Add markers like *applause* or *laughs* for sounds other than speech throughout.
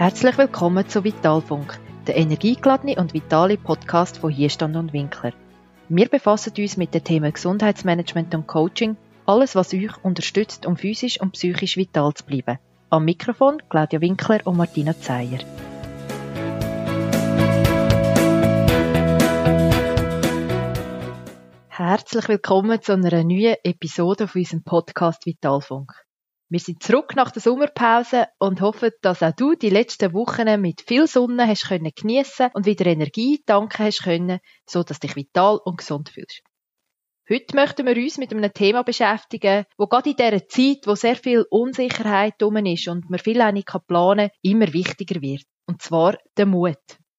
Herzlich willkommen zu Vitalfunk, der energiegeladene und vitale Podcast von Hierstand und Winkler. Wir befassen uns mit den Themen Gesundheitsmanagement und Coaching, alles was euch unterstützt, um physisch und psychisch vital zu bleiben. Am Mikrofon Claudia Winkler und Martina Zeyer. Herzlich willkommen zu einer neuen Episode auf unserem Podcast Vitalfunk. Wir sind zurück nach der Sommerpause und hoffen, dass auch du die letzten Wochen mit viel Sonne hast können geniessen und wieder Energie tanken hast können, so dass dich vital und gesund fühlst. Heute möchten wir uns mit einem Thema beschäftigen, wo gerade in dieser Zeit, wo sehr viel Unsicherheit drum ist und man viel auch nicht planen kann, immer wichtiger wird. Und zwar der Mut.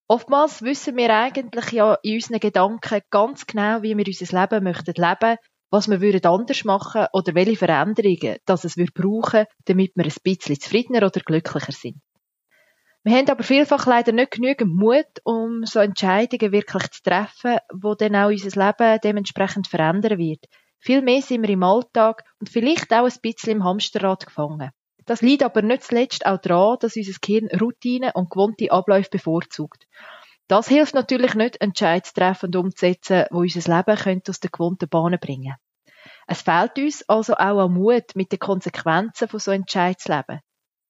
Oftmals wissen wir eigentlich ja in unseren Gedanken ganz genau, wie wir unser Leben möchten leben was wir würden anders machen oder welche Veränderungen das es wir brauchen, damit wir ein bisschen zufriedener oder glücklicher sind. Wir haben aber vielfach leider nicht genügend Mut, um so Entscheidungen wirklich zu treffen, wo dann auch unser Leben dementsprechend verändern wird. Vielmehr sind wir im Alltag und vielleicht auch ein bisschen im Hamsterrad gefangen. Das liegt aber nicht zuletzt auch daran, dass unser Gehirn Routine und gewohnte Abläufe bevorzugt. Das hilft natürlich nicht, Entscheidungen zu treffen und umzusetzen, wo unser Leben aus den gewohnten Bahnen bringen Es fehlt uns also auch an Mut, mit den Konsequenzen von so Entscheidungen zu leben.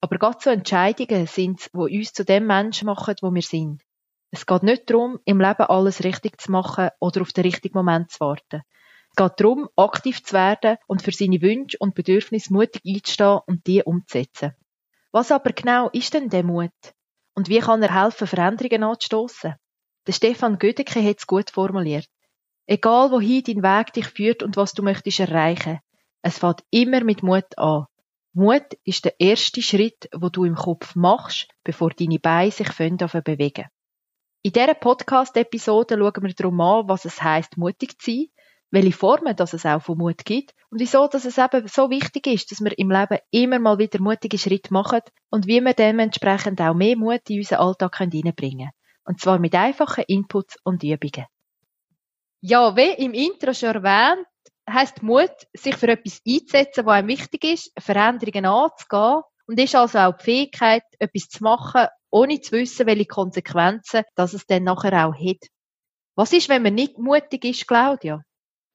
Aber gerade so Entscheidungen sind es, die uns zu dem Menschen machen, wo wir sind. Es geht nicht darum, im Leben alles richtig zu machen oder auf den richtigen Moment zu warten. Es geht darum, aktiv zu werden und für seine Wünsche und Bedürfnisse mutig einzustehen und die umzusetzen. Was aber genau ist denn der Mut? Und wie kann er helfen, Veränderungen anzustoßen? Der Stefan Gödecke hat es gut formuliert. Egal wohin dein Weg dich führt und was du möchtest erreichen, es fängt immer mit Mut an. Mut ist der erste Schritt, wo du im Kopf machst, bevor deine Beine sich bewegen. In dieser Podcast-Episode schauen wir darum an, was es heisst, mutig zu sein, welche Formen dass es auch von Mut gibt und wieso dass es eben so wichtig ist, dass wir im Leben immer mal wieder mutige Schritte machen und wie wir dementsprechend auch mehr Mut in unseren Alltag reinbringen können. Und zwar mit einfachen Inputs und Übungen. Ja, wie im Intro schon erwähnt, heißt Mut, sich für etwas einzusetzen, was einem wichtig ist, Veränderungen anzugehen und ist also auch die Fähigkeit, etwas zu machen, ohne zu wissen, welche Konsequenzen das es dann nachher auch hat. Was ist, wenn man nicht mutig ist, Claudia?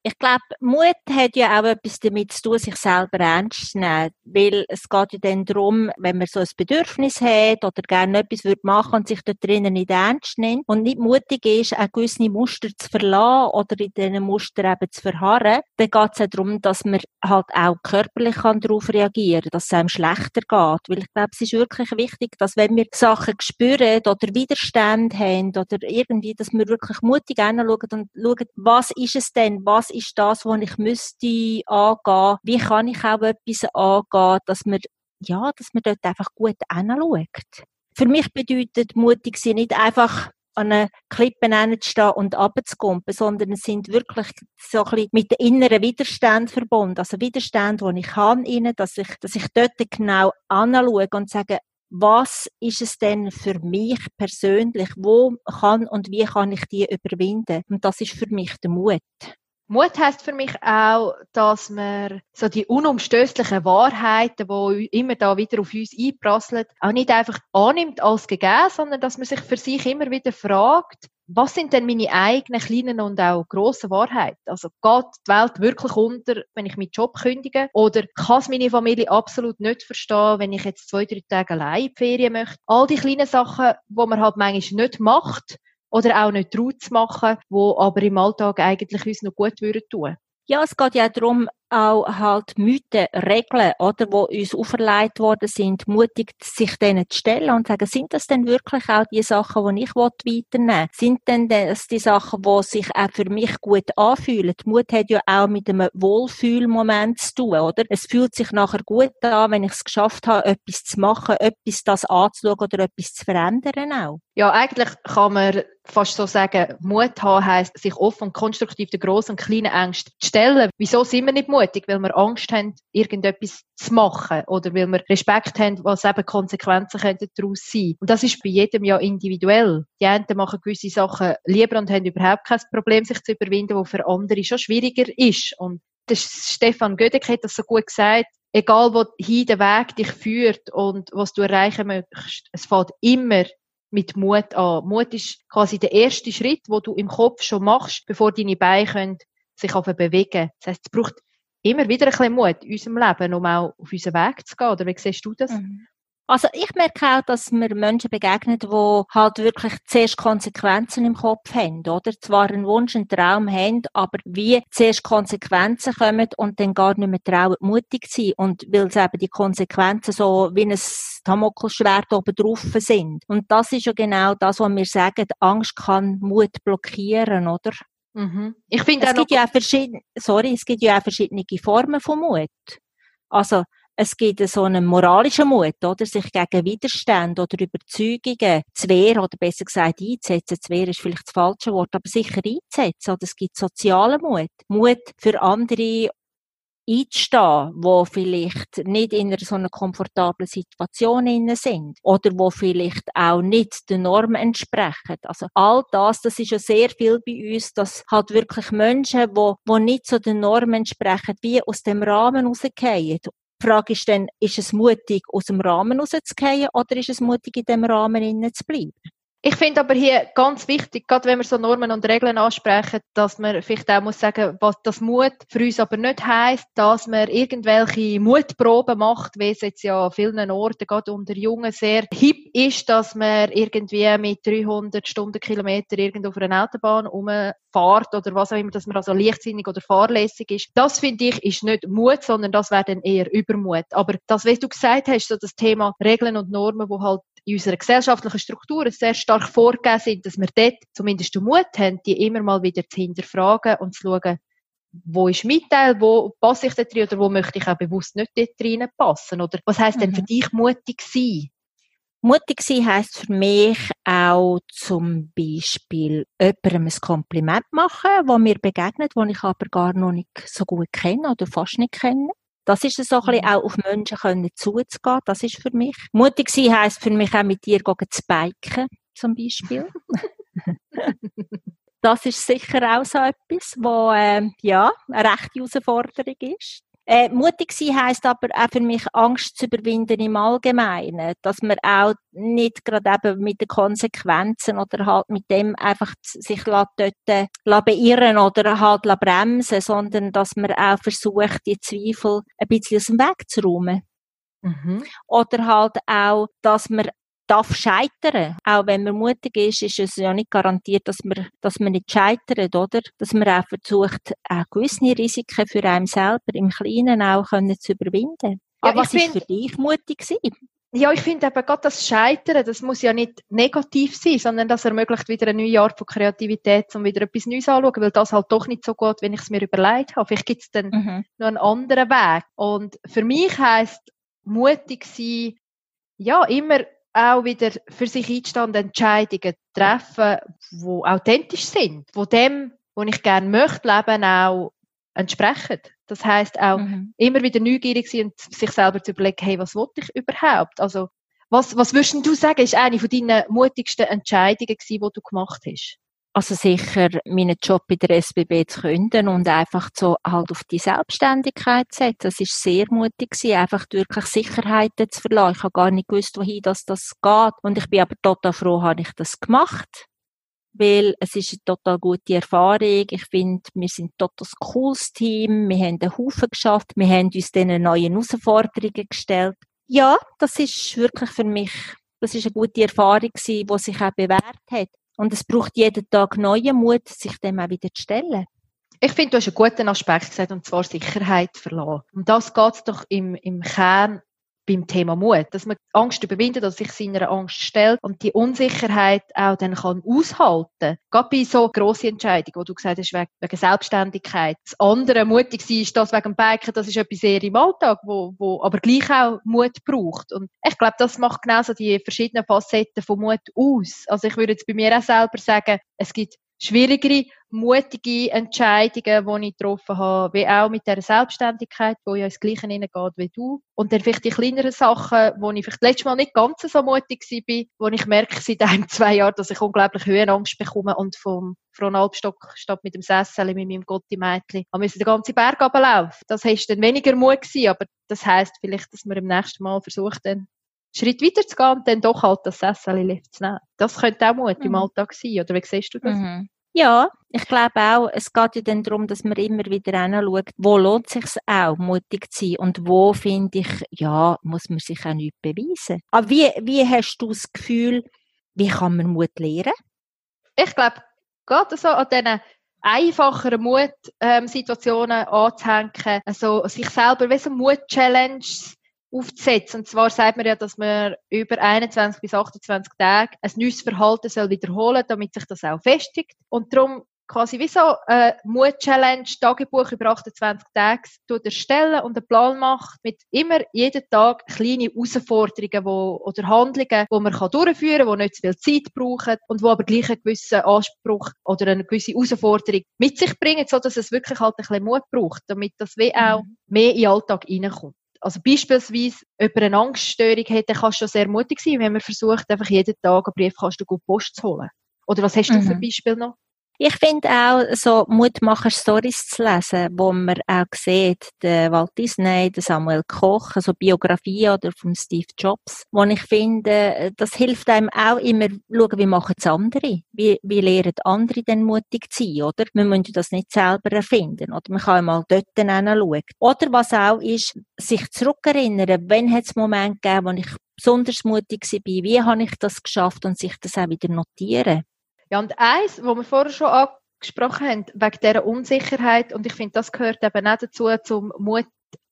Ich glaube, Mut hat ja auch etwas damit zu tun, sich selber ernst zu nehmen. Weil es geht ja dann darum, wenn man so ein Bedürfnis hat oder gerne etwas würde machen und sich dort drinnen nicht ernst nimmt und nicht mutig ist, auch gewisse Muster zu verlassen oder in diesen Mustern eben zu verharren, dann geht es ja darum, dass man halt auch körperlich darauf reagieren kann, dass es einem schlechter geht. Weil ich glaube, es ist wirklich wichtig, dass wenn wir Sachen spüren oder Widerstand haben oder irgendwie, dass wir wirklich mutig hinschauen und schauen, was ist es denn, was ist das, was ich müsste angehen? Wie kann ich auch etwas angehen, dass man, ja, dass man dort einfach gut hinschaut? Für mich bedeutet mutig sein nicht einfach an einer Klippe stehen und runterzukumpen, sondern es sind wirklich so ein bisschen mit den inneren Widerständen verbunden. Also Widerstände, die ich habe, dass ich, dass ich dort genau anschaue und sage, was ist es denn für mich persönlich? Wo kann und wie kann ich die überwinden? Und das ist für mich der Mut. Mut heißt für mich auch, dass man so die unumstößlichen Wahrheiten, die immer da wieder auf uns einprasseln, auch nicht einfach annimmt als gegeben, sondern dass man sich für sich immer wieder fragt, was sind denn meine eigenen kleinen und auch grossen Wahrheiten? Also geht die Welt wirklich unter, wenn ich meinen Job kündige? Oder kann es meine Familie absolut nicht verstehen, wenn ich jetzt zwei, drei Tage allein in die Ferien möchte? All die kleinen Sachen, die man halt manchmal nicht macht, oder auch nicht traut zu machen, wo aber im Alltag eigentlich uns noch gut würden tun. Ja, es geht ja darum, auch halt Mythen, Regeln, oder, wo uns auferlegt worden sind, mutig sich denen zu stellen und zu sagen, sind das denn wirklich auch die Sachen, die ich weiternehmen will? Sind denn das die Sachen, die sich auch für mich gut anfühlen? Mut hat ja auch mit einem Wohlfühlmoment zu tun, oder? Es fühlt sich nachher gut an, wenn ich es geschafft habe, etwas zu machen, etwas das anzuschauen oder etwas zu verändern auch. Ja, eigentlich kann man fast so sagen, Mut haben heisst, sich offen und konstruktiv den grossen und kleinen Ängsten zu stellen. Wieso sind wir nicht mutig? Weil wir Angst haben, irgendetwas zu machen oder weil wir Respekt haben, was eben Konsequenzen könnten daraus sein. Und das ist bei jedem ja individuell. Die einen machen gewisse Sachen lieber und haben überhaupt kein Problem, sich zu überwinden, wo für andere schon schwieriger ist. Und der Stefan Gödek hat das so gut gesagt, egal wohin der Weg dich führt und was du erreichen möchtest, es fällt immer mit Mut an. Mut ist quasi der erste Schritt, wo du im Kopf schon machst, bevor deine Beine können sich bewegen. Das heißt, es braucht immer wieder ein bisschen Mut in unserem Leben, um auch auf unseren Weg zu gehen. Oder wie siehst du das? Mhm. Also ich merke auch, dass mir Menschen begegnen, die halt wirklich zuerst Konsequenzen im Kopf haben, oder? Zwar einen Wunsch, einen Traum haben, aber wie zuerst Konsequenzen kommen und dann gar nicht mehr trauen, mutig zu sein. Und weil es eben die Konsequenzen so wie ein Damoklesschwert oben drauf sind. Und das ist ja genau das, was wir sagen, Angst kann Mut blockieren, oder? Mhm. Ich finde es gibt ja auch verschiedene, sorry, es gibt ja auch verschiedene Formen von Mut. Also, es gibt so einen moralischen Mut, oder? Sich gegen Widerstände oder Überzeugungen zu wehren, oder besser gesagt einzusetzen. Zu wehren ist vielleicht das falsche Wort, aber sicher einzusetzen. Oder es gibt sozialen Mut. Mut für andere einzustehen, wo vielleicht nicht in einer so einer komfortablen Situation sind oder wo vielleicht auch nicht den Normen entsprechen. Also all das, das ist ja sehr viel bei uns, dass halt wirklich Menschen, wo, wo nicht so den Normen entsprechen, wie aus dem Rahmen rausgehen die Frage ist dann, ist es mutig, aus dem Rahmen rauszugehen oder ist es mutig, in dem Rahmen zu bleiben? Ich finde aber hier ganz wichtig, gerade wenn wir so Normen und Regeln ansprechen, dass man vielleicht auch muss sagen, was das Mut für uns aber nicht heißt, dass man irgendwelche Mutproben macht, wie es jetzt ja an vielen Orten, gerade unter Jungen, sehr hip ist, dass man irgendwie mit 300 Stundenkilometer irgendwo auf einer Autobahn rumfährt oder was auch immer, dass man also leichtsinnig oder fahrlässig ist. Das finde ich ist nicht Mut, sondern das wäre dann eher Übermut. Aber das, was du gesagt hast, so das Thema Regeln und Normen, wo halt in unserer gesellschaftlichen Struktur sehr stark vorgegeben sind, dass wir dort zumindest den Mut haben, die immer mal wieder zu hinterfragen und zu schauen, wo ist mein Teil, wo passe ich da drin oder wo möchte ich auch bewusst nicht dort drin passen? Oder was heisst mhm. denn für mhm. dich mutig sein? Mutig sein heisst für mich auch zum Beispiel jemandem ein Kompliment machen, wo mir begegnet, wo ich aber gar noch nicht so gut kenne oder fast nicht kenne. Das ist so ein bisschen mhm. auch auf Menschen können zuzugehen. Das ist für mich. Mutig sein heisst für mich auch mit dir zu biken, zum Beispiel. *laughs* das ist sicher auch so etwas, wo, äh, ja, eine rechte Herausforderung ist. Äh, mutig sein heisst aber auch für mich Angst zu überwinden im Allgemeinen, dass man auch nicht gerade eben mit den Konsequenzen oder halt mit dem einfach sich dort äh, beirren oder halt bremsen, sondern dass man auch versucht, die Zweifel ein bisschen aus dem Weg zu räumen. Mhm. Oder halt auch, dass man darf scheitern. Auch wenn man mutig ist, ist es ja nicht garantiert, dass man, dass man nicht scheitert, oder? Dass man auch versucht, auch gewisse Risiken für einen selber im Kleinen auch können zu überwinden. Ja, Aber was ist für dich mutig sein? Ja, ich finde eben gerade das Scheitern, das muss ja nicht negativ sein, sondern das ermöglicht wieder eine neue Art von Kreativität, um wieder etwas Neues anzuschauen, weil das halt doch nicht so gut, wenn ich es mir überlegt habe. Vielleicht gibt es dann mhm. noch einen anderen Weg. Und für mich heisst mutig sein, ja, immer auch wieder für sich einstehende Entscheidungen treffen, die authentisch sind, wo dem, wo ich gerne möchte leben, auch entsprechen. Das heißt auch mhm. immer wieder neugierig sein und sich selber zu überlegen, hey, was wollte ich überhaupt? Also, was, was würdest du sagen, ist eine von deinen mutigsten Entscheidungen gewesen, die du gemacht hast? Also sicher meinen Job bei der SBB zu künden und einfach so halt auf die Selbstständigkeit zu setzen. Das ist sehr mutig gewesen, einfach wirklich Sicherheiten zu verlassen. Ich habe gar nicht gewusst, wohin das, das geht. Und ich bin aber total froh, habe ich das gemacht. Weil es ist eine total gute Erfahrung. Ich finde, wir sind ein total cooles Team. Wir haben einen Haufen geschafft. Wir haben uns diesen neuen Herausforderungen gestellt. Ja, das ist wirklich für mich, das ist eine gute Erfahrung gewesen, die sich auch bewährt hat. Und es braucht jeden Tag neuen Mut, sich dem auch wieder zu stellen. Ich finde, du hast einen guten Aspekt gesagt, und zwar Sicherheit verlassen. Und das geht es doch im, im Kern beim Thema Mut, dass man Angst überwindet, dass sich seiner Angst stellt und die Unsicherheit auch dann kann aushalten. Gerade bei so grossen Entscheidungen, wo du gesagt hast, wegen, Selbstständigkeit. Das andere mutig sein ist das wegen dem Biken, das ist etwas sehr im Alltag, wo, wo aber gleich auch Mut braucht. Und ich glaube, das macht genauso die verschiedenen Facetten von Mut aus. Also ich würde jetzt bei mir auch selber sagen, es gibt schwierigere mutige Entscheidungen, die ich getroffen habe, wie auch mit der Selbstständigkeit, wo ja ins Gleiche hineingeht wie du. Und dann vielleicht die kleineren Sachen, wo ich vielleicht letztes Mal nicht ganz so mutig war, wo ich merke seit ein, zwei Jahren, dass ich unglaublich Höhenangst bekomme und vom von Alpstock statt mit dem Sessel mit meinem Gotti-Mädchen müssen den ganzen Berg runterlaufen. Das heißt dann weniger Mut gewesen, aber das heisst vielleicht, dass man im nächsten Mal versucht, dann Schritt weiter zu gehen und dann doch halt das Sessel zu nehmen. Das könnte auch Mut mhm. im Alltag sein, oder wie siehst du das? Mhm. Ja, ich glaube auch, es geht ja dann darum, dass man immer wieder hinschaut, wo lohnt es sich auch, mutig zu sein und wo finde ich, ja, muss man sich auch nicht beweisen. Aber wie, wie hast du das Gefühl, wie kann man Mut lernen? Ich glaube, gerade so an diesen einfacheren Mut-Situationen ähm, anzuhängen, also sich selber wie so Mut-Challenges aufzusetzen. Und zwar sagt man ja, dass man über 21 bis 28 Tage ein neues Verhalten soll wiederholen, damit sich das auch festigt. Und darum quasi wie so eine Mut-Challenge, Tagebuch über 28 Tage erstellen und einen Plan macht mit immer jeden Tag kleine Herausforderungen wo, oder Handlungen, die man kann durchführen kann, die nicht zu viel Zeit brauchen und die aber gleich einen gewissen Anspruch oder eine gewisse Herausforderung mit sich bringen, so dass es wirklich halt ein bisschen Mut braucht, damit das wie auch mhm. mehr in den Alltag reinkommt also beispielsweise über eine Angststörung hätte, kannst du sehr mutig sein, wenn man versucht, einfach jeden Tag einen Briefkasten gut Post zu holen. Oder was hast du mhm. für Beispiel noch? Ich finde auch, so Mutmacher-Stories zu lesen, wo man auch sieht, der Walt Disney, der Samuel Koch, also Biografie oder von Steve Jobs, wo ich finde, das hilft einem auch immer, schauen, wie machen es andere? Wie, wie lehren andere denn mutig zu sein, oder? Wir müssen das nicht selber erfinden, oder? Man kann mal dort hinschauen. Oder was auch ist, sich zurückerinnern, wenn hat es Momente gegeben, wo ich besonders mutig war, wie habe ich das geschafft und sich das auch wieder notieren. Ja, und eins, wo wir vorher schon angesprochen haben, wegen dieser Unsicherheit, und ich finde, das gehört eben auch dazu, zum Mut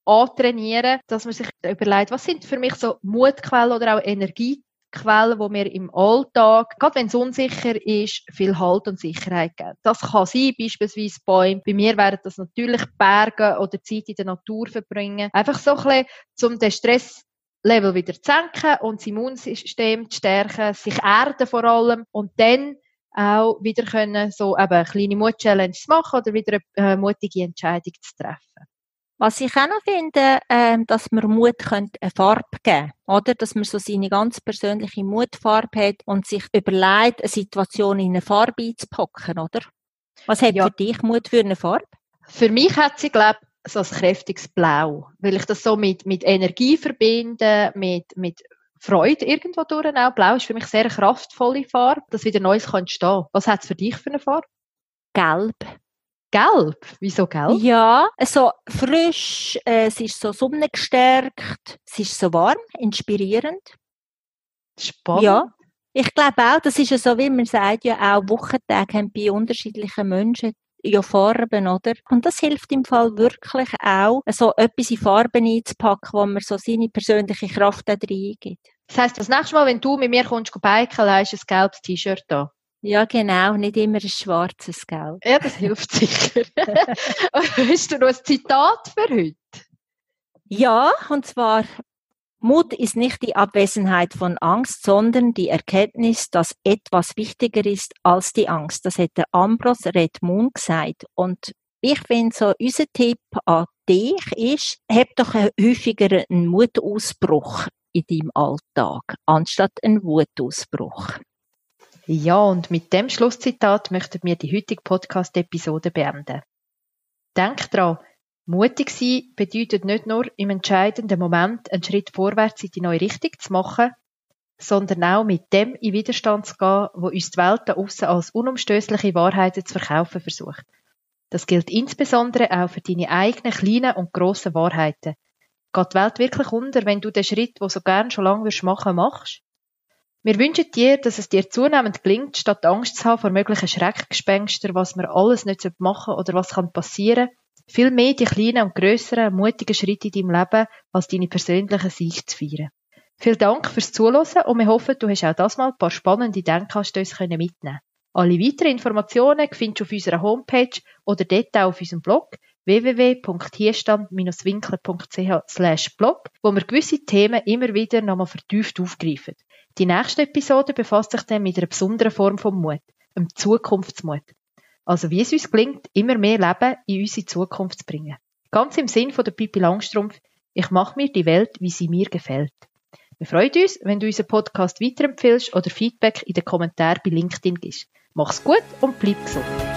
antrainieren, dass man sich überlegt, was sind für mich so Mutquellen oder auch Energiequellen, wo mir im Alltag, gerade wenn es unsicher ist, viel Halt und Sicherheit geben. Das kann sein, beispielsweise Bäume. Bei mir wären das natürlich Berge oder Zeit in der Natur verbringen. Einfach so ein bisschen, um den Stress Level wieder zu senken und das Immunsystem zu stärken, sich erden vor allem und dann auch wieder können, so eben kleine Mut-Challenges machen oder wieder eine äh, mutige Entscheidung zu treffen. Was ich auch noch finde, äh, dass man Mut könnte eine Farbe geben oder? Dass man so seine ganz persönliche Mutfarbe hat und sich überlegt, eine Situation in eine Farbe einzupacken, oder? Was hat ja. für dich Mut für eine Farbe? Für mich hat sie, glaube ich, so ein kräftiges Blau, weil ich das so mit, mit Energie verbinde, mit, mit Freude irgendwo durch auch. Blau ist für mich sehr eine kraftvolle Farbe, dass wieder Neues kann entstehen. Was hat es für dich für eine Farbe? Gelb. Gelb? Wieso gelb? Ja, so frisch, äh, es ist so sonnengestärkt, es ist so warm, inspirierend. Spannend. Ja, ich glaube auch, das ist ja so, wie man sagt, ja auch Wochentage haben bei unterschiedlichen Menschen ja Farben, oder? Und das hilft im Fall wirklich auch, so etwas in Farben einzupacken, wo man so seine persönliche Kraft da reingibt. Das heisst, das nächste Mal, wenn du mit mir kommst, biken, hast du ein gelbes T-Shirt da. Ja, genau, nicht immer ein schwarzes Gelb. Ja, das hilft *laughs* sicher. *laughs* Hast du noch ein Zitat für heute? Ja, und zwar Mut ist nicht die Abwesenheit von Angst, sondern die Erkenntnis, dass etwas wichtiger ist als die Angst. Das hätte Ambros Redmund gesagt. Und ich finde so, unser Tipp an dich ist, hab doch häufiger einen Mutausbruch in deinem Alltag, anstatt einen Wutausbruch. Ja, und mit dem Schlusszitat möchten wir die heutige Podcast-Episode beenden. Denk dran, Mutig sein bedeutet nicht nur im entscheidenden Moment einen Schritt vorwärts in die neue Richtung zu machen, sondern auch mit dem in Widerstand zu gehen, wo uns die Welt da aussen als unumstößliche Wahrheiten zu verkaufen versucht. Das gilt insbesondere auch für deine eigenen kleinen und grossen Wahrheiten. Geht die Welt wirklich unter, wenn du den Schritt, wo so gern schon lange machen machst? Wir wünschen dir, dass es dir zunehmend gelingt, statt Angst zu haben vor möglichen Schreckgespenster, was man alles nicht machen oder was kann passieren viel mehr die kleinen und grösseren, mutigen Schritte in deinem Leben als deine persönlichen Siege zu feiern. Vielen Dank fürs Zuhören und wir hoffen, du hast auch das mal ein paar spannende Denkanstöße mitnehmen Alle weiteren Informationen findest du auf unserer Homepage oder dort auch auf unserem Blog www.hierstand-winkler.ch blog, wo wir gewisse Themen immer wieder nochmal vertieft aufgreifen. Die nächste Episode befasst sich dann mit einer besonderen Form von Mut, einem Zukunftsmut. Also wie es uns gelingt, immer mehr Leben in unsere Zukunft zu bringen. Ganz im Sinn von der Pippi Langstrumpf, ich mache mir die Welt, wie sie mir gefällt. Wir freuen uns, wenn du unseren Podcast weiterempfiehlst oder Feedback in den Kommentaren bei LinkedIn gibst. Mach's gut und bleib gesund.